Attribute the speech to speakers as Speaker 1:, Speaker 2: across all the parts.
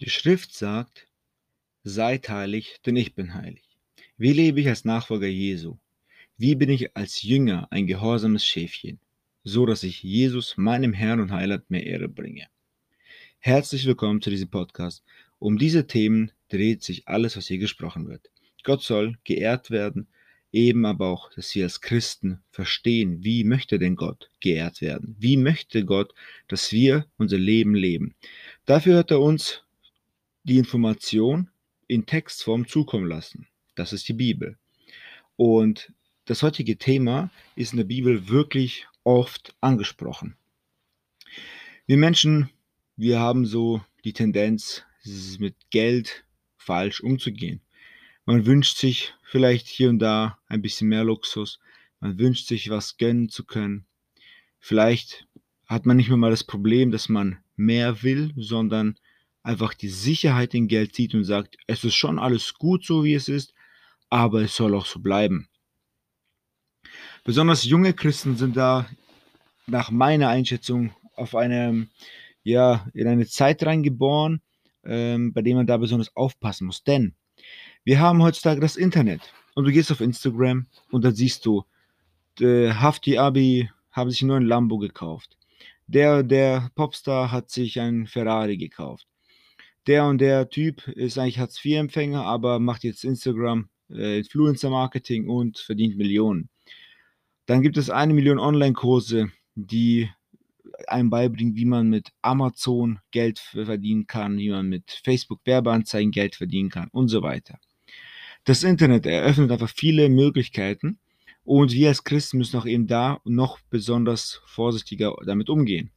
Speaker 1: Die Schrift sagt, seid heilig, denn ich bin heilig. Wie lebe ich als Nachfolger Jesu? Wie bin ich als Jünger ein gehorsames Schäfchen, so dass ich Jesus, meinem Herrn und Heiland, mehr Ehre bringe? Herzlich willkommen zu diesem Podcast. Um diese Themen dreht sich alles, was hier gesprochen wird. Gott soll geehrt werden, eben aber auch, dass wir als Christen verstehen, wie möchte denn Gott geehrt werden? Wie möchte Gott, dass wir unser Leben leben? Dafür hat er uns die Information in Textform zukommen lassen. Das ist die Bibel. Und das heutige Thema ist in der Bibel wirklich oft angesprochen. Wir Menschen, wir haben so die Tendenz, mit Geld falsch umzugehen. Man wünscht sich vielleicht hier und da ein bisschen mehr Luxus. Man wünscht sich was gönnen zu können. Vielleicht hat man nicht mehr mal das Problem, dass man mehr will, sondern einfach die Sicherheit in Geld sieht und sagt, es ist schon alles gut so, wie es ist, aber es soll auch so bleiben. Besonders junge Christen sind da nach meiner Einschätzung auf eine, ja, in eine Zeit reingeboren, ähm, bei der man da besonders aufpassen muss. Denn wir haben heutzutage das Internet und du gehst auf Instagram und dann siehst du, Hafti Abi haben sich einen neuen Lambo gekauft. Der, der Popstar hat sich einen Ferrari gekauft der und der Typ ist eigentlich Hartz-IV-Empfänger, aber macht jetzt Instagram, äh, Influencer-Marketing und verdient Millionen. Dann gibt es eine Million Online-Kurse, die einem beibringen, wie man mit Amazon Geld verdienen kann, wie man mit Facebook Werbeanzeigen Geld verdienen kann und so weiter. Das Internet eröffnet einfach viele Möglichkeiten und wir als Christen müssen auch eben da noch besonders vorsichtiger damit umgehen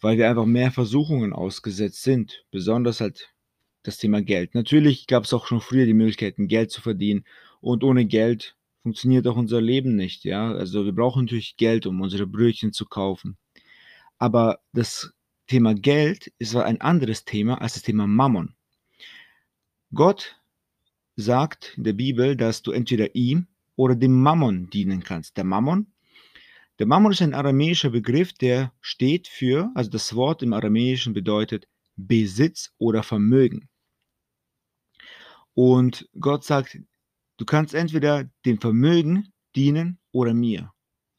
Speaker 1: weil wir einfach mehr Versuchungen ausgesetzt sind, besonders halt das Thema Geld. Natürlich gab es auch schon früher die Möglichkeiten, Geld zu verdienen und ohne Geld funktioniert auch unser Leben nicht, ja. Also wir brauchen natürlich Geld, um unsere Brötchen zu kaufen. Aber das Thema Geld ist ein anderes Thema als das Thema Mammon. Gott sagt in der Bibel, dass du entweder ihm oder dem Mammon dienen kannst. Der Mammon der Mammon ist ein aramäischer Begriff, der steht für, also das Wort im Aramäischen bedeutet Besitz oder Vermögen. Und Gott sagt, du kannst entweder dem Vermögen dienen oder mir.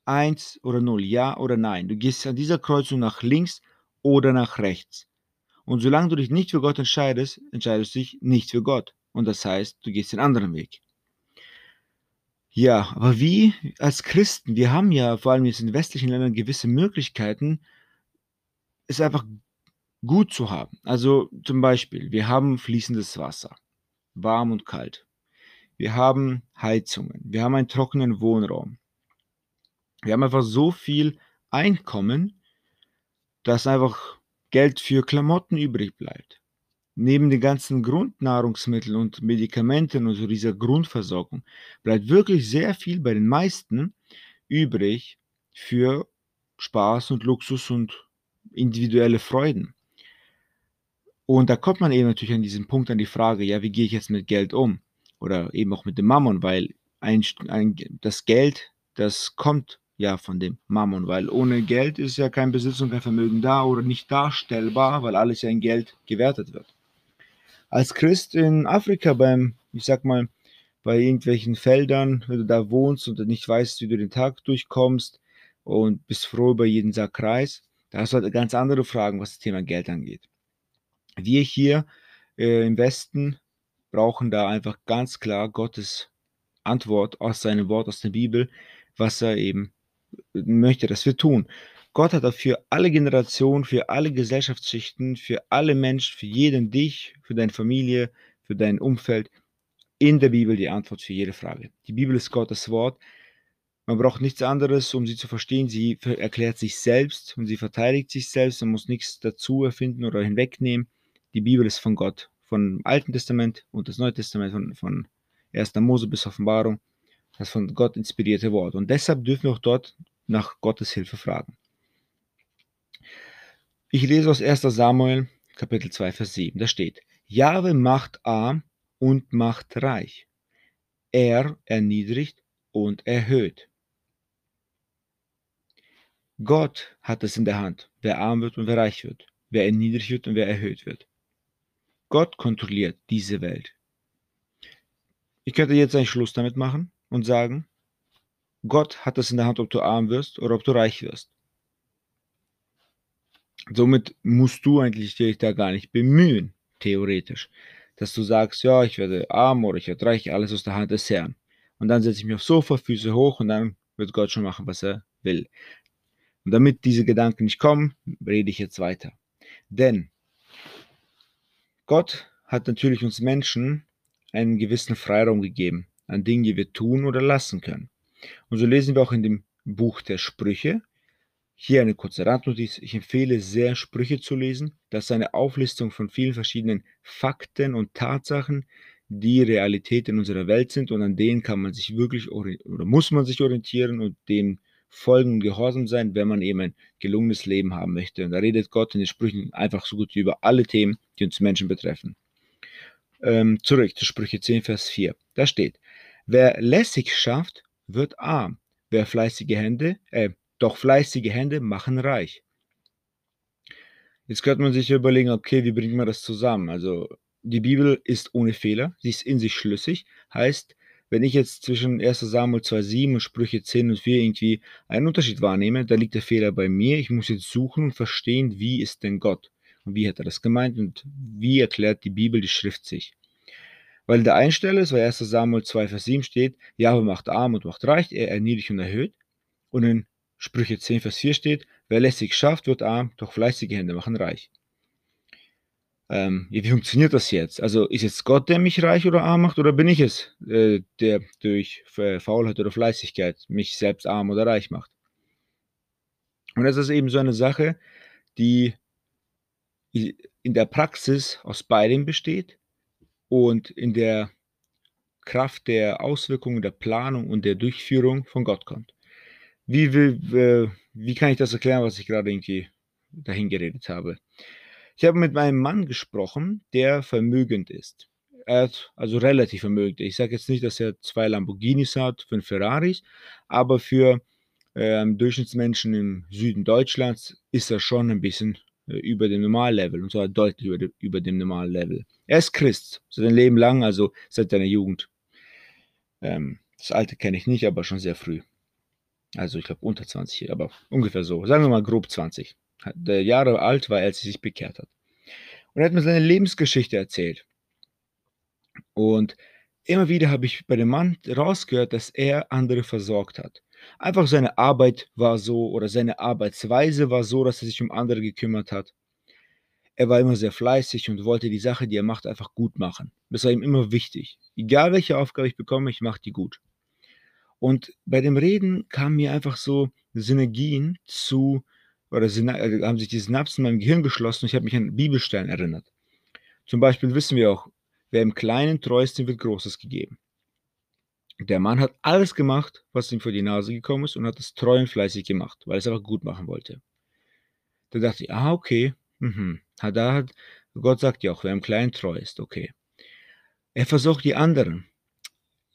Speaker 1: Eins oder null, ja oder nein. Du gehst an dieser Kreuzung nach links oder nach rechts. Und solange du dich nicht für Gott entscheidest, entscheidest du dich nicht für Gott. Und das heißt, du gehst den anderen Weg. Ja, aber wie als Christen, wir haben ja vor allem jetzt in westlichen Ländern gewisse Möglichkeiten, es einfach gut zu haben. Also zum Beispiel, wir haben fließendes Wasser, warm und kalt. Wir haben Heizungen, wir haben einen trockenen Wohnraum. Wir haben einfach so viel Einkommen, dass einfach Geld für Klamotten übrig bleibt neben den ganzen Grundnahrungsmitteln und Medikamenten und so dieser Grundversorgung bleibt wirklich sehr viel bei den meisten übrig für Spaß und Luxus und individuelle Freuden. Und da kommt man eben natürlich an diesen Punkt, an die Frage, ja, wie gehe ich jetzt mit Geld um? Oder eben auch mit dem Mammon, weil ein, ein, das Geld, das kommt ja von dem Mammon, weil ohne Geld ist ja kein Besitz und kein Vermögen da oder nicht darstellbar, weil alles ja in Geld gewertet wird als Christ in Afrika beim, ich sag mal, bei irgendwelchen Feldern, wenn du da wohnst und nicht weißt, wie du den Tag durchkommst und bist froh über jeden Sack Reis, da hast du halt ganz andere Fragen, was das Thema Geld angeht. Wir hier äh, im Westen brauchen da einfach ganz klar Gottes Antwort aus seinem Wort, aus der Bibel, was er eben möchte, dass wir tun. Gott hat dafür alle Generationen, für alle Gesellschaftsschichten, für alle Menschen, für jeden dich, für deine Familie, für dein Umfeld in der Bibel die Antwort für jede Frage. Die Bibel ist Gottes Wort. Man braucht nichts anderes, um sie zu verstehen. Sie erklärt sich selbst und sie verteidigt sich selbst. Man muss nichts dazu erfinden oder hinwegnehmen. Die Bibel ist von Gott, vom Alten Testament und das Neue Testament, von, von 1. Mose bis Offenbarung, das von Gott inspirierte Wort. Und deshalb dürfen wir auch dort nach Gottes Hilfe fragen. Ich lese aus 1. Samuel, Kapitel 2, Vers 7. Da steht, Jahwe macht arm und macht reich. Er erniedrigt und erhöht. Gott hat es in der Hand, wer arm wird und wer reich wird, wer erniedrigt wird und wer erhöht wird. Gott kontrolliert diese Welt. Ich könnte jetzt einen Schluss damit machen und sagen, Gott hat es in der Hand, ob du arm wirst oder ob du reich wirst. Somit musst du eigentlich dich da gar nicht bemühen, theoretisch, dass du sagst, ja, ich werde arm oder ich werde reich, alles aus der Hand des Herrn. Und dann setze ich mich aufs Sofa, Füße hoch und dann wird Gott schon machen, was er will. Und damit diese Gedanken nicht kommen, rede ich jetzt weiter. Denn Gott hat natürlich uns Menschen einen gewissen Freiraum gegeben an Dingen, die wir tun oder lassen können. Und so lesen wir auch in dem Buch der Sprüche. Hier eine kurze Randnotiz. Ich empfehle sehr, Sprüche zu lesen. Das ist eine Auflistung von vielen verschiedenen Fakten und Tatsachen, die Realität in unserer Welt sind und an denen kann man sich wirklich oder muss man sich orientieren und dem folgen gehorsam sein, wenn man eben ein gelungenes Leben haben möchte. Und da redet Gott in den Sprüchen einfach so gut über alle Themen, die uns Menschen betreffen. Ähm, zurück zu Sprüche 10, Vers 4. Da steht, wer lässig schafft, wird arm. Wer fleißige Hände, äh, doch fleißige Hände machen reich. Jetzt könnte man sich überlegen, okay, wie bringt man das zusammen? Also die Bibel ist ohne Fehler, sie ist in sich schlüssig, heißt, wenn ich jetzt zwischen 1 Samuel 2,7 und Sprüche 10 und 4 irgendwie einen Unterschied wahrnehme, da liegt der Fehler bei mir. Ich muss jetzt suchen und verstehen, wie ist denn Gott? Und wie hat er das gemeint und wie erklärt die Bibel die Schrift sich? Weil der Einstelle ist, weil 1 Samuel 2, Vers 7 steht, Jahwe macht arm und macht reich, er erniedrigt und erhöht. Und in Sprüche 10, Vers 4 steht, wer lässig schafft, wird arm, doch fleißige Hände machen reich ähm, wie funktioniert das jetzt? Also ist jetzt Gott, der mich reich oder arm macht, oder bin ich es, äh, der durch Faulheit oder Fleißigkeit mich selbst arm oder reich macht? Und das ist eben so eine Sache, die in der Praxis aus beidem besteht und in der Kraft der Auswirkungen, der Planung und der Durchführung von Gott kommt. Wie, wie, wie kann ich das erklären, was ich gerade irgendwie dahin geredet habe? Ich habe mit meinem Mann gesprochen, der vermögend ist. Er hat also relativ vermögend. Ich sage jetzt nicht, dass er zwei Lamborghinis hat, fünf Ferraris, aber für ähm, Durchschnittsmenschen im Süden Deutschlands ist er schon ein bisschen äh, über dem Normallevel und zwar deutlich über, de, über dem Normallevel. Er ist Christ, sein Leben lang, also seit seiner Jugend. Ähm, das Alte kenne ich nicht, aber schon sehr früh. Also ich glaube unter 20, aber ungefähr so. Sagen wir mal grob 20 der Jahre alt war, als er sich bekehrt hat. Und er hat mir seine Lebensgeschichte erzählt. Und immer wieder habe ich bei dem Mann rausgehört, dass er andere versorgt hat. Einfach seine Arbeit war so oder seine Arbeitsweise war so, dass er sich um andere gekümmert hat. Er war immer sehr fleißig und wollte die Sache, die er macht, einfach gut machen. Das war ihm immer wichtig. Egal welche Aufgabe ich bekomme, ich mache die gut. Und bei dem Reden kamen mir einfach so Synergien zu oder äh, haben sich die Synapsen in meinem Gehirn geschlossen und ich habe mich an Bibelstellen erinnert. Zum Beispiel wissen wir auch, wer im Kleinen treu ist, dem wird Großes gegeben. Der Mann hat alles gemacht, was ihm vor die Nase gekommen ist und hat es treu und fleißig gemacht, weil er es einfach gut machen wollte. Da dachte ich, ah, okay, mhm. Da hat, Gott sagt ja auch, wer im Kleinen treu ist, okay. Er versorgt die anderen.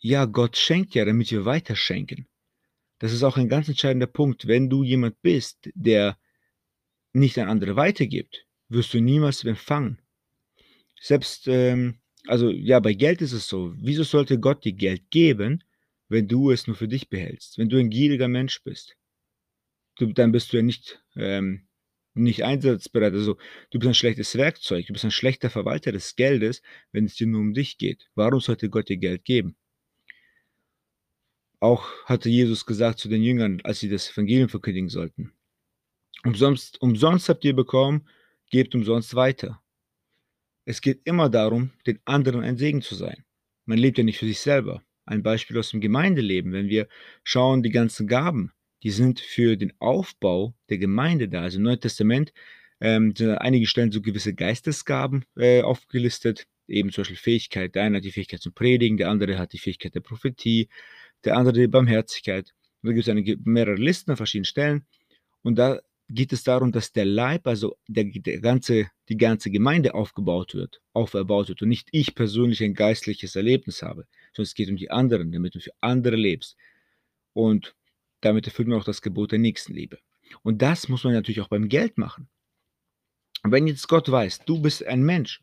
Speaker 1: Ja, Gott schenkt ja, damit wir weiter schenken. Das ist auch ein ganz entscheidender Punkt. Wenn du jemand bist, der nicht an andere weitergibt, wirst du niemals empfangen. Selbst, ähm, also ja, bei Geld ist es so. Wieso sollte Gott dir Geld geben, wenn du es nur für dich behältst? Wenn du ein gieriger Mensch bist, du, dann bist du ja nicht, ähm, nicht einsatzbereit. Also du bist ein schlechtes Werkzeug, du bist ein schlechter Verwalter des Geldes, wenn es dir nur um dich geht. Warum sollte Gott dir Geld geben? Auch hatte Jesus gesagt zu den Jüngern, als sie das Evangelium verkündigen sollten. Umsonst, umsonst habt ihr bekommen, gebt umsonst weiter. Es geht immer darum, den anderen ein Segen zu sein. Man lebt ja nicht für sich selber. Ein Beispiel aus dem Gemeindeleben, wenn wir schauen, die ganzen Gaben, die sind für den Aufbau der Gemeinde da. Also im Neuen Testament ähm, sind an einigen Stellen so gewisse Geistesgaben äh, aufgelistet, eben zum Beispiel Fähigkeit. Der eine hat die Fähigkeit zum Predigen, der andere hat die Fähigkeit der Prophetie, der andere die Barmherzigkeit. Da gibt es eine, mehrere Listen an verschiedenen Stellen. Und da geht es darum, dass der Leib, also der, der ganze, die ganze Gemeinde aufgebaut wird, auferbaut wird und nicht ich persönlich ein geistliches Erlebnis habe, sondern es geht um die anderen, damit du für andere lebst. Und damit erfüllt man auch das Gebot der Nächstenliebe. Und das muss man natürlich auch beim Geld machen. Und wenn jetzt Gott weiß, du bist ein Mensch,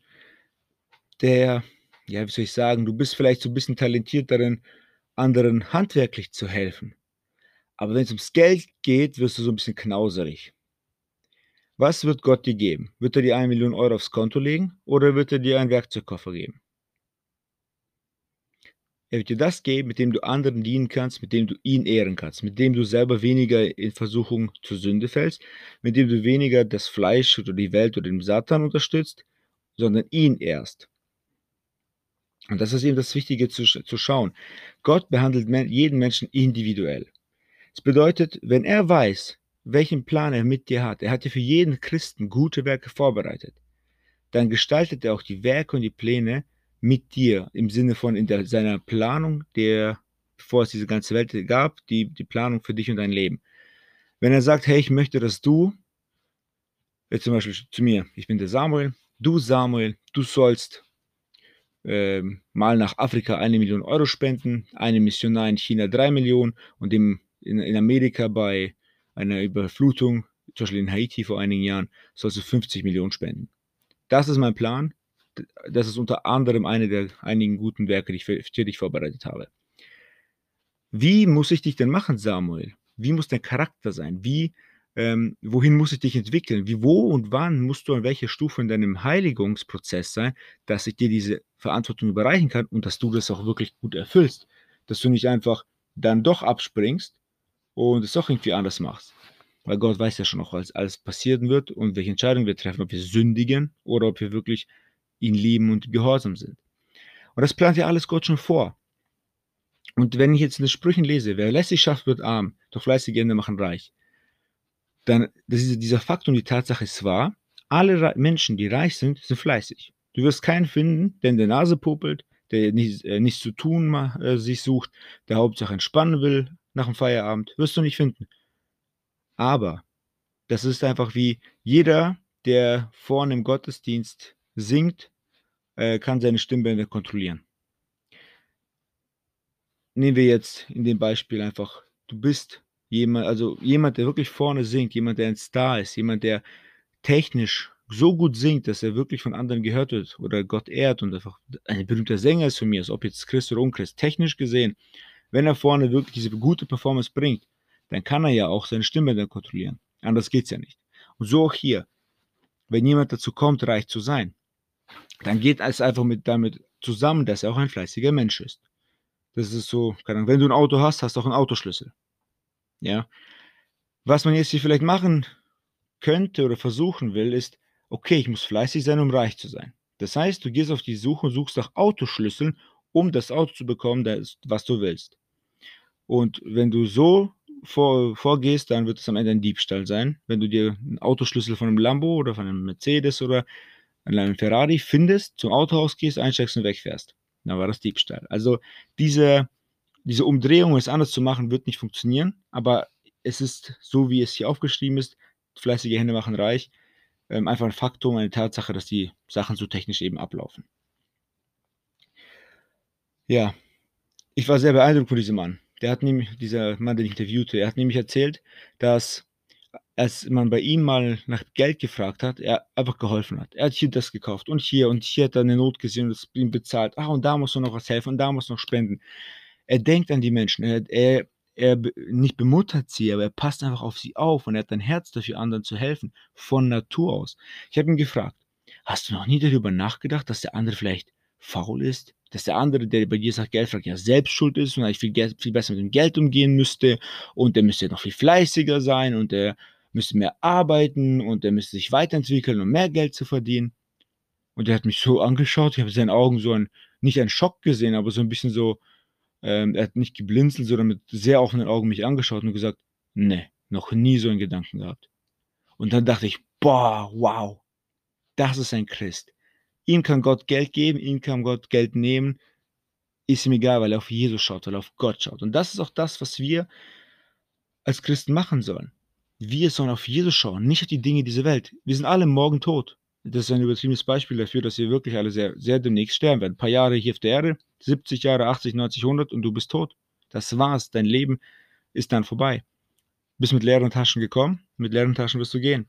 Speaker 1: der, ja, wie soll ich sagen, du bist vielleicht so ein bisschen talentiert darin, anderen handwerklich zu helfen. Aber wenn es ums Geld geht, wirst du so ein bisschen knauserig. Was wird Gott dir geben? Wird er dir eine Million Euro aufs Konto legen oder wird er dir einen Werkzeugkoffer geben? Er wird dir das geben, mit dem du anderen dienen kannst, mit dem du ihn ehren kannst, mit dem du selber weniger in Versuchung zur Sünde fällst, mit dem du weniger das Fleisch oder die Welt oder den Satan unterstützt, sondern ihn ehrst. Und das ist eben das Wichtige zu, zu schauen. Gott behandelt jeden Menschen individuell. Das bedeutet, wenn er weiß, welchen Plan er mit dir hat, er hat dir für jeden Christen gute Werke vorbereitet, dann gestaltet er auch die Werke und die Pläne mit dir im Sinne von in der, seiner Planung, der, bevor es diese ganze Welt gab, die, die Planung für dich und dein Leben. Wenn er sagt, hey, ich möchte, dass du, jetzt zum Beispiel zu mir, ich bin der Samuel, du Samuel, du sollst äh, mal nach Afrika eine Million Euro spenden, eine Missionar in China drei Millionen und im, in, in Amerika bei einer Überflutung, zum Beispiel in Haiti vor einigen Jahren, sollst du 50 Millionen spenden. Das ist mein Plan das ist unter anderem eine der einigen guten Werke, die ich für, für dich vorbereitet habe. Wie muss ich dich denn machen, Samuel? Wie muss dein Charakter sein? Wie, ähm, wohin muss ich dich entwickeln? Wie, wo und wann musst du an welcher Stufe in deinem Heiligungsprozess sein, dass ich dir diese Verantwortung überreichen kann und dass du das auch wirklich gut erfüllst? Dass du nicht einfach dann doch abspringst und es doch irgendwie anders machst. Weil Gott weiß ja schon auch, was alles passieren wird und welche Entscheidungen wir treffen, ob wir sündigen oder ob wir wirklich ihn lieben und gehorsam sind. Und das plant ja alles Gott schon vor. Und wenn ich jetzt in den Sprüchen lese, wer lässig schafft, wird arm, doch fleißige Hände machen reich, dann ist dieser Fakt und die Tatsache ist wahr, alle Menschen, die reich sind, sind fleißig. Du wirst keinen finden, der in der Nase popelt, der nichts, äh, nichts zu tun äh, sich sucht, der Hauptsache entspannen will nach dem Feierabend, wirst du nicht finden. Aber das ist einfach wie jeder, der vorne im Gottesdienst singt, äh, kann seine Stimmbänder kontrollieren. Nehmen wir jetzt in dem Beispiel einfach, du bist jemand, also jemand, der wirklich vorne singt, jemand, der ein Star ist, jemand, der technisch so gut singt, dass er wirklich von anderen gehört wird oder Gott ehrt und einfach ein berühmter Sänger ist von mir, ob jetzt Christ oder Unchrist, technisch gesehen, wenn er vorne wirklich diese gute Performance bringt, dann kann er ja auch seine Stimmbänder kontrollieren. Anders geht es ja nicht. Und so auch hier. Wenn jemand dazu kommt, reich zu sein, dann geht es einfach mit damit zusammen, dass er auch ein fleißiger Mensch ist. Das ist so, keine wenn du ein Auto hast, hast du auch einen Autoschlüssel. Ja. Was man jetzt hier vielleicht machen könnte oder versuchen will, ist, okay, ich muss fleißig sein, um reich zu sein. Das heißt, du gehst auf die Suche und suchst nach Autoschlüsseln, um das Auto zu bekommen, das, was du willst. Und wenn du so vor, vorgehst, dann wird es am Ende ein Diebstahl sein. Wenn du dir einen Autoschlüssel von einem Lambo oder von einem Mercedes oder einem Ferrari findest, zum Autohaus gehst, einsteigst und wegfährst. Dann war das Diebstahl. Also diese, diese Umdrehung, es anders zu machen, wird nicht funktionieren, aber es ist so, wie es hier aufgeschrieben ist, fleißige Hände machen reich, ähm, einfach ein Faktum, eine Tatsache, dass die Sachen so technisch eben ablaufen. Ja, ich war sehr beeindruckt von diesem Mann. Der hat nämlich, dieser Mann, den ich interviewte, er hat nämlich erzählt, dass als man bei ihm mal nach Geld gefragt hat, er einfach geholfen hat. Er hat hier das gekauft und hier und hier hat er eine Not gesehen und das ihm bezahlt. Ach, und da muss er noch was helfen und da muss noch spenden. Er denkt an die Menschen. Er, er, er nicht bemuttert sie, aber er passt einfach auf sie auf und er hat ein Herz dafür, anderen zu helfen. Von Natur aus. Ich habe ihn gefragt, hast du noch nie darüber nachgedacht, dass der andere vielleicht faul ist? Dass der andere, der bei dir sagt, Geld fragt, ja selbst schuld ist und eigentlich viel, viel besser mit dem Geld umgehen müsste und der müsste noch viel fleißiger sein und der müsste mehr arbeiten und er müsste sich weiterentwickeln, um mehr Geld zu verdienen. Und er hat mich so angeschaut, ich habe in seinen Augen so ein, nicht einen Schock gesehen, aber so ein bisschen so, ähm, er hat nicht geblinzelt, sondern mit sehr offenen Augen mich angeschaut und gesagt, ne, noch nie so einen Gedanken gehabt. Und dann dachte ich, boah, wow, das ist ein Christ. Ihm kann Gott Geld geben, ihm kann Gott Geld nehmen. Ist ihm egal, weil er auf Jesus schaut, weil er auf Gott schaut. Und das ist auch das, was wir als Christen machen sollen. Wir sollen auf Jesus schauen, nicht auf die Dinge dieser Welt. Wir sind alle morgen tot. Das ist ein übertriebenes Beispiel dafür, dass wir wirklich alle sehr, sehr demnächst sterben werden. Ein paar Jahre hier auf der Erde, 70 Jahre, 80, 90, 100 und du bist tot. Das war's. Dein Leben ist dann vorbei. Bist mit leeren Taschen gekommen, mit leeren Taschen wirst du gehen.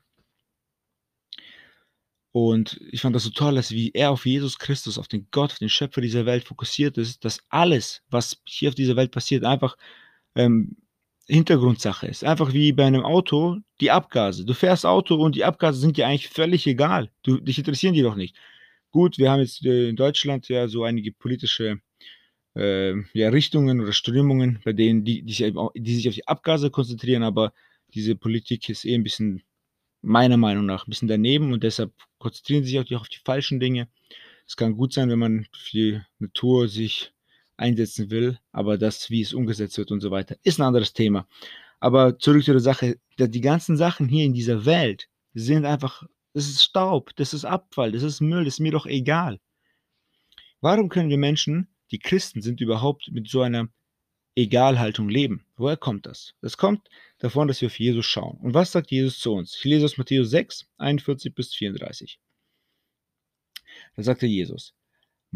Speaker 1: Und ich fand das so toll, dass wie er auf Jesus Christus, auf den Gott, auf den Schöpfer dieser Welt fokussiert ist, dass alles, was hier auf dieser Welt passiert, einfach ähm, Hintergrundsache ist. Einfach wie bei einem Auto die Abgase. Du fährst Auto und die Abgase sind dir eigentlich völlig egal. Du, dich interessieren die doch nicht. Gut, wir haben jetzt äh, in Deutschland ja so einige politische äh, ja, Richtungen oder Strömungen, bei denen die, die, sich, die sich auf die Abgase konzentrieren, aber diese Politik ist eh ein bisschen meiner Meinung nach ein bisschen daneben und deshalb konzentrieren sie sich auch auf die falschen Dinge. Es kann gut sein, wenn man für die Natur sich einsetzen will, aber das, wie es umgesetzt wird und so weiter, ist ein anderes Thema. Aber zurück zu der Sache, die ganzen Sachen hier in dieser Welt sind einfach, das ist Staub, das ist Abfall, das ist Müll, das ist mir doch egal. Warum können wir Menschen, die Christen sind, überhaupt mit so einer Egalhaltung leben. Woher kommt das? Das kommt davon, dass wir auf Jesus schauen. Und was sagt Jesus zu uns? Ich lese aus Matthäus 6, 41 bis 34. Da sagte Jesus,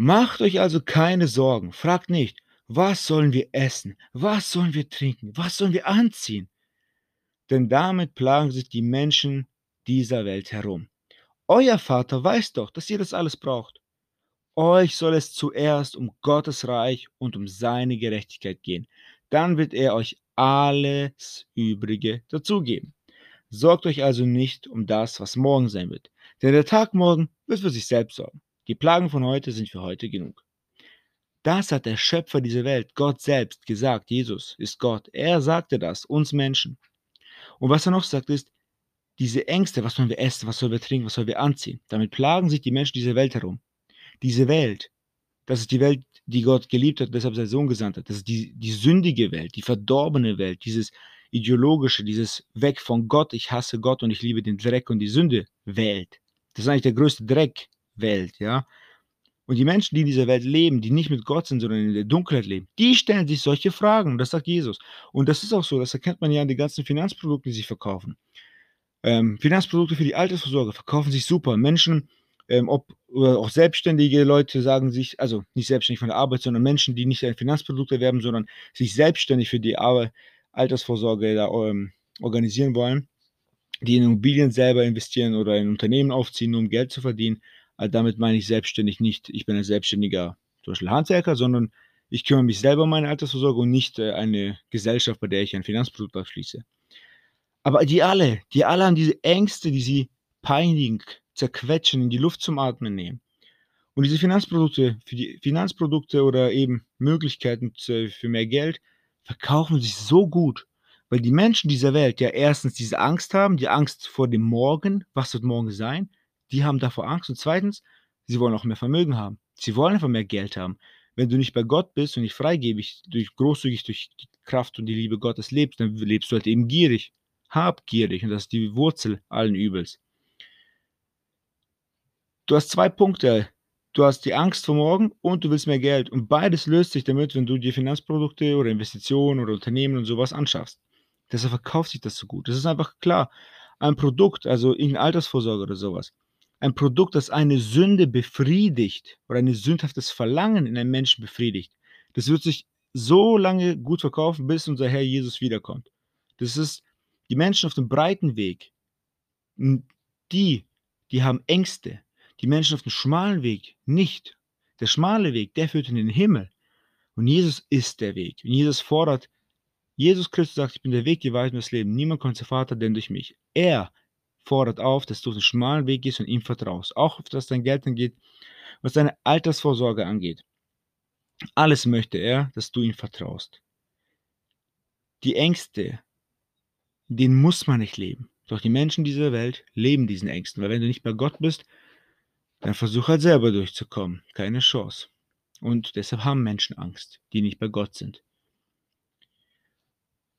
Speaker 1: Macht euch also keine Sorgen, fragt nicht, was sollen wir essen, was sollen wir trinken, was sollen wir anziehen? Denn damit plagen sich die Menschen dieser Welt herum. Euer Vater weiß doch, dass ihr das alles braucht. Euch soll es zuerst um Gottes Reich und um seine Gerechtigkeit gehen. Dann wird er euch alles Übrige dazugeben. Sorgt euch also nicht um das, was morgen sein wird. Denn der Tag morgen wird für sich selbst sorgen. Die Plagen von heute sind für heute genug. Das hat der Schöpfer dieser Welt, Gott selbst, gesagt. Jesus ist Gott. Er sagte das, uns Menschen. Und was er noch sagt, ist, diese Ängste, was sollen wir essen, was sollen wir trinken, was sollen wir anziehen, damit plagen sich die Menschen dieser Welt herum diese Welt, das ist die Welt, die Gott geliebt hat, deshalb sein Sohn gesandt hat. Das ist die, die sündige Welt, die verdorbene Welt, dieses ideologische, dieses Weg von Gott, ich hasse Gott und ich liebe den Dreck und die Sünde Welt. Das ist eigentlich der größte Dreck Welt, ja. Und die Menschen, die in dieser Welt leben, die nicht mit Gott sind, sondern in der Dunkelheit leben, die stellen sich solche Fragen. Das sagt Jesus. Und das ist auch so, das erkennt man ja an den ganzen Finanzprodukten, die sich verkaufen. Ähm, Finanzprodukte für die Altersvorsorge verkaufen sich super. Menschen ähm, ob auch selbstständige Leute sagen sich, also nicht selbstständig von der Arbeit, sondern Menschen, die nicht ein Finanzprodukt erwerben, sondern sich selbstständig für die Altersvorsorge da, ähm, organisieren wollen, die in Immobilien selber investieren oder in Unternehmen aufziehen, um Geld zu verdienen. Also damit meine ich selbstständig nicht, ich bin ein selbstständiger Handwerker, sondern ich kümmere mich selber um meine Altersvorsorge und nicht äh, eine Gesellschaft, bei der ich ein Finanzprodukt abschließe. Aber die alle, die alle haben diese Ängste, die sie peinigen, zerquetschen, in die Luft zum Atmen nehmen. Und diese Finanzprodukte, für die Finanzprodukte oder eben Möglichkeiten für mehr Geld verkaufen sich so gut, weil die Menschen dieser Welt ja erstens diese Angst haben, die Angst vor dem Morgen, was wird morgen sein, die haben davor Angst. Und zweitens, sie wollen auch mehr Vermögen haben. Sie wollen einfach mehr Geld haben. Wenn du nicht bei Gott bist und nicht freigebig, durch, großzügig durch die Kraft und die Liebe Gottes lebst, dann lebst du halt eben gierig, habgierig. Und das ist die Wurzel allen Übels. Du hast zwei Punkte. Du hast die Angst vor morgen und du willst mehr Geld. Und beides löst sich damit, wenn du dir Finanzprodukte oder Investitionen oder Unternehmen und sowas anschaffst. Deshalb verkauft sich das so gut. Das ist einfach klar. Ein Produkt, also irgendeine Altersvorsorge oder sowas. Ein Produkt, das eine Sünde befriedigt oder ein sündhaftes Verlangen in einem Menschen befriedigt. Das wird sich so lange gut verkaufen, bis unser Herr Jesus wiederkommt. Das ist die Menschen auf dem breiten Weg. Die, die haben Ängste, die Menschen auf dem schmalen Weg nicht. Der schmale Weg, der führt in den Himmel. Und Jesus ist der Weg. Und Jesus fordert, Jesus Christus sagt, ich bin der Weg, die Wahrheit und das Leben. Niemand kommt zum Vater, denn durch mich. Er fordert auf, dass du den schmalen Weg gehst und ihm vertraust. Auch was dein Geld angeht, was deine Altersvorsorge angeht. Alles möchte er, dass du ihm vertraust. Die Ängste, denen muss man nicht leben. Doch die Menschen dieser Welt leben diesen Ängsten, weil wenn du nicht bei Gott bist, dann versuch halt selber durchzukommen. Keine Chance. Und deshalb haben Menschen Angst, die nicht bei Gott sind.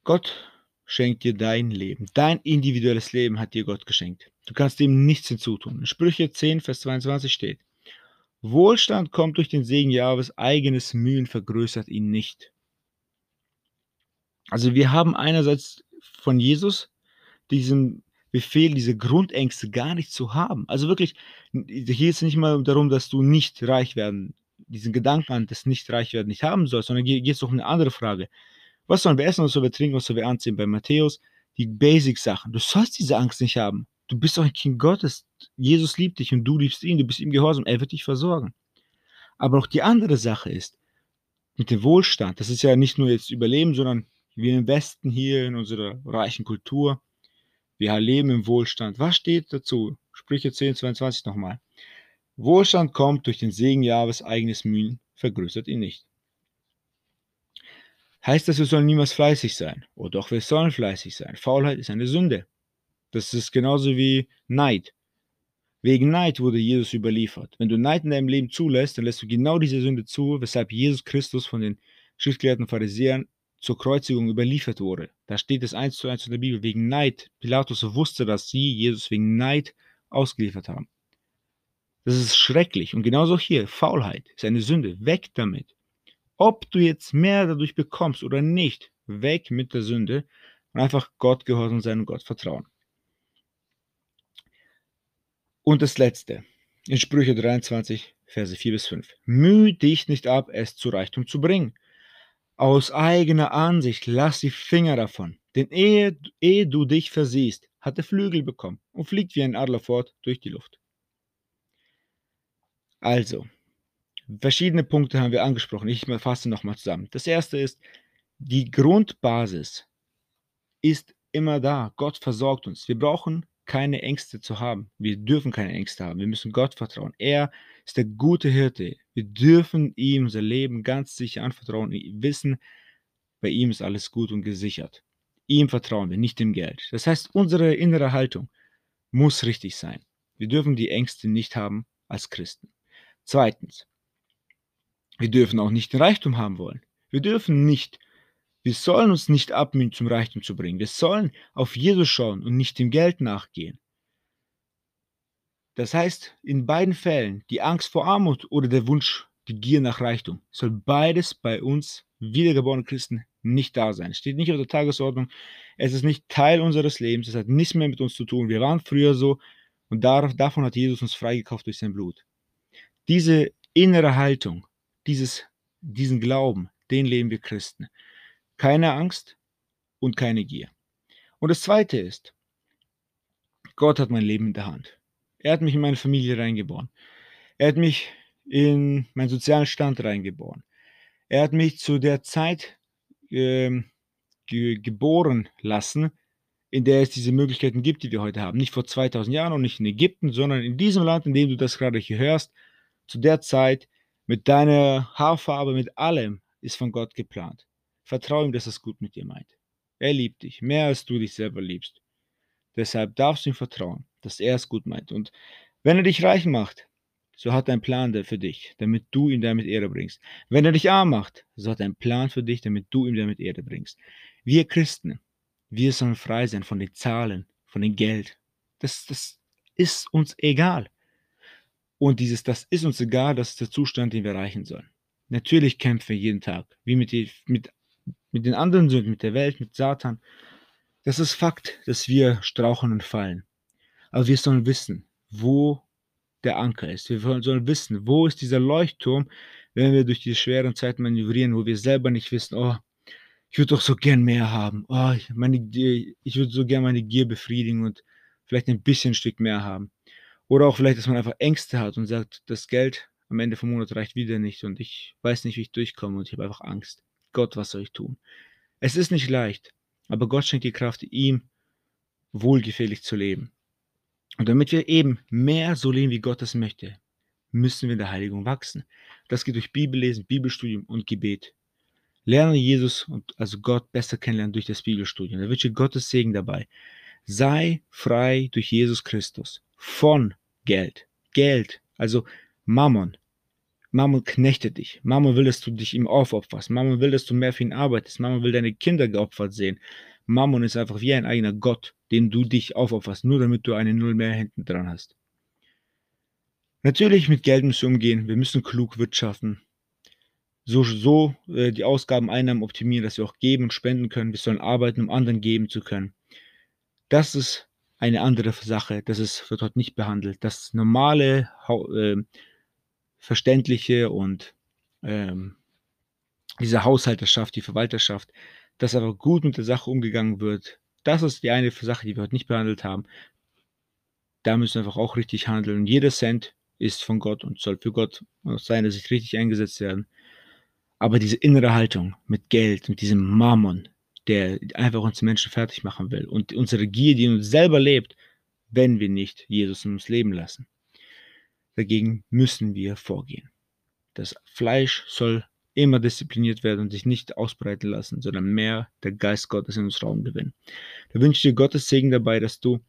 Speaker 1: Gott schenkt dir dein Leben. Dein individuelles Leben hat dir Gott geschenkt. Du kannst dem nichts hinzutun. In Sprüche 10, Vers 22 steht, Wohlstand kommt durch den Segen Jahres, eigenes Mühen vergrößert ihn nicht. Also wir haben einerseits von Jesus diesen Befehl, diese Grundängste gar nicht zu haben. Also wirklich, hier es nicht mal darum, dass du nicht reich werden, diesen Gedanken an das nicht reich werden nicht haben sollst, sondern geht es um eine andere Frage. Was sollen wir essen, was sollen wir trinken, was sollen wir anziehen? Bei Matthäus, die Basic-Sachen. Du sollst diese Angst nicht haben. Du bist doch ein Kind Gottes. Jesus liebt dich und du liebst ihn. Du bist ihm gehorsam. Er wird dich versorgen. Aber auch die andere Sache ist, mit dem Wohlstand, das ist ja nicht nur jetzt Überleben, sondern wir im Westen hier in unserer reichen Kultur, wir leben im Wohlstand. Was steht dazu? Sprüche 10, 22 nochmal. Wohlstand kommt durch den Segen Jahres, eigenes Mühen vergrößert ihn nicht. Heißt das, wir sollen niemals fleißig sein? Oh doch, wir sollen fleißig sein. Faulheit ist eine Sünde. Das ist genauso wie Neid. Wegen Neid wurde Jesus überliefert. Wenn du Neid in deinem Leben zulässt, dann lässt du genau diese Sünde zu, weshalb Jesus Christus von den schriftgelehrten Pharisäern zur Kreuzigung überliefert wurde. Da steht es eins zu eins in der Bibel, wegen Neid. Pilatus wusste, dass sie Jesus wegen Neid ausgeliefert haben. Das ist schrecklich. Und genauso hier, Faulheit ist eine Sünde. Weg damit. Ob du jetzt mehr dadurch bekommst oder nicht, weg mit der Sünde und einfach Gott gehorsam sein und Gott vertrauen. Und das letzte, in Sprüche 23, Verse 4 bis 5. Mühe dich nicht ab, es zu Reichtum zu bringen. Aus eigener Ansicht lass die Finger davon, denn ehe, ehe du dich versiehst, hat er Flügel bekommen und fliegt wie ein Adler fort durch die Luft. Also, verschiedene Punkte haben wir angesprochen. Ich fasse nochmal zusammen. Das erste ist, die Grundbasis ist immer da. Gott versorgt uns. Wir brauchen keine Ängste zu haben. Wir dürfen keine Ängste haben. Wir müssen Gott vertrauen. Er ist der gute Hirte. Wir dürfen ihm unser Leben ganz sicher anvertrauen. Wir wissen, bei ihm ist alles gut und gesichert. Ihm vertrauen wir, nicht dem Geld. Das heißt, unsere innere Haltung muss richtig sein. Wir dürfen die Ängste nicht haben als Christen. Zweitens, wir dürfen auch nicht den Reichtum haben wollen. Wir dürfen nicht, wir sollen uns nicht abmühen, zum Reichtum zu bringen. Wir sollen auf Jesus schauen und nicht dem Geld nachgehen. Das heißt, in beiden Fällen, die Angst vor Armut oder der Wunsch, die Gier nach Reichtum, soll beides bei uns wiedergeborenen Christen nicht da sein. Es steht nicht auf der Tagesordnung. Es ist nicht Teil unseres Lebens. Es hat nichts mehr mit uns zu tun. Wir waren früher so und davon hat Jesus uns freigekauft durch sein Blut. Diese innere Haltung, dieses, diesen Glauben, den leben wir Christen. Keine Angst und keine Gier. Und das Zweite ist, Gott hat mein Leben in der Hand. Er hat mich in meine Familie reingeboren. Er hat mich in meinen sozialen Stand reingeboren. Er hat mich zu der Zeit äh, ge geboren lassen, in der es diese Möglichkeiten gibt, die wir heute haben. Nicht vor 2000 Jahren und nicht in Ägypten, sondern in diesem Land, in dem du das gerade hier hörst, zu der Zeit mit deiner Haarfarbe, mit allem ist von Gott geplant. Vertraue ihm, dass er es gut mit dir meint. Er liebt dich, mehr als du dich selber liebst. Deshalb darfst du ihm vertrauen, dass er es gut meint. Und wenn er dich reich macht, so hat er einen Plan für dich, damit du ihm damit Ehre bringst. Wenn er dich arm macht, so hat er einen Plan für dich, damit du ihm damit Ehre bringst. Wir Christen, wir sollen frei sein von den Zahlen, von dem Geld. Das, das ist uns egal. Und dieses, das ist uns egal, das ist der Zustand, den wir erreichen sollen. Natürlich kämpfen wir jeden Tag, wie mit, die, mit, mit den anderen Sünden, mit der Welt, mit Satan. Das ist Fakt, dass wir strauchen und fallen. Aber wir sollen wissen, wo der Anker ist. Wir sollen wissen, wo ist dieser Leuchtturm, wenn wir durch diese schweren Zeiten manövrieren, wo wir selber nicht wissen, oh, ich würde doch so gern mehr haben. Oh, meine, ich würde so gern meine Gier befriedigen und vielleicht ein bisschen ein Stück mehr haben. Oder auch vielleicht, dass man einfach Ängste hat und sagt, das Geld am Ende vom Monat reicht wieder nicht und ich weiß nicht, wie ich durchkomme und ich habe einfach Angst. Gott, was soll ich tun? Es ist nicht leicht, aber Gott schenkt die Kraft, ihm wohlgefällig zu leben. Und damit wir eben mehr so leben, wie Gott das möchte, müssen wir in der Heiligung wachsen. Das geht durch Bibellesen, Bibelstudium und Gebet. Lerne Jesus und also Gott besser kennenlernen durch das Bibelstudium. Da wünsche Gottes Segen dabei. Sei frei durch Jesus Christus von Geld. Geld, also Mammon. Mammon knechtet dich. Mammon will, dass du dich ihm aufopferst. Mammon will, dass du mehr für ihn arbeitest. Mammon will deine Kinder geopfert sehen. Mammon ist einfach wie ein eigener Gott, dem du dich aufopferst, nur damit du eine Null mehr hinten dran hast. Natürlich mit Geld müssen wir umgehen. Wir müssen klug wirtschaften. So, so äh, die Ausgaben, Einnahmen optimieren, dass wir auch geben und spenden können. Wir sollen arbeiten, um anderen geben zu können. Das ist eine andere Sache. Das ist, wird dort nicht behandelt. Das normale, äh, verständliche und ähm, diese Haushalterschaft, die Verwalterschaft, dass aber gut mit der Sache umgegangen wird. Das ist die eine Sache, die wir heute nicht behandelt haben. da müssen wir einfach auch richtig handeln. Und jeder Cent ist von Gott und soll für Gott aus seiner Sicht richtig eingesetzt werden. Aber diese innere Haltung mit Geld, mit diesem Mammon, der einfach uns Menschen fertig machen will und unsere Gier, die uns selber lebt, wenn wir nicht Jesus in uns leben lassen. Dagegen müssen wir vorgehen. Das Fleisch soll immer diszipliniert werden und sich nicht ausbreiten lassen, sondern mehr der Geist Gottes in uns Raum gewinnen. Da wünsche ich dir Gottes Segen dabei, dass du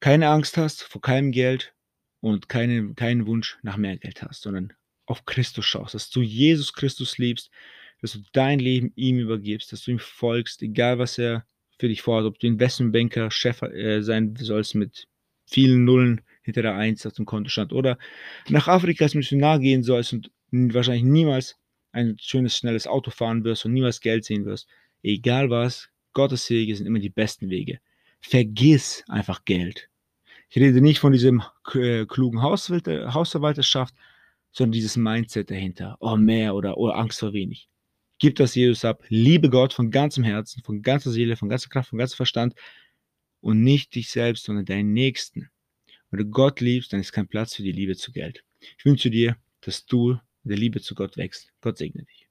Speaker 1: keine Angst hast vor keinem Geld und keine, keinen Wunsch nach mehr Geld hast, sondern auf Christus schaust, dass du Jesus Christus liebst, dass du dein Leben ihm übergibst, dass du ihm folgst, egal was er für dich vorhat, ob du Investmentbanker, Chef äh, sein sollst mit vielen Nullen hinter der Eins auf dem Kontostand oder nach Afrika als Missionar gehen sollst und wahrscheinlich niemals ein schönes, schnelles Auto fahren wirst und niemals Geld sehen wirst. Egal was, Gottes Wege sind immer die besten Wege. Vergiss einfach Geld. Ich rede nicht von diesem äh, klugen Hausverwalterschaft, sondern dieses Mindset dahinter. Oh, mehr oder, oder Angst vor wenig. Gib das Jesus ab. Liebe Gott von ganzem Herzen, von ganzer Seele, von ganzer Kraft, von ganzem Verstand und nicht dich selbst, sondern deinen Nächsten. Wenn du Gott liebst, dann ist kein Platz für die Liebe zu Geld. Ich wünsche dir, dass du der Liebe zu Gott wächst. Gott segne dich.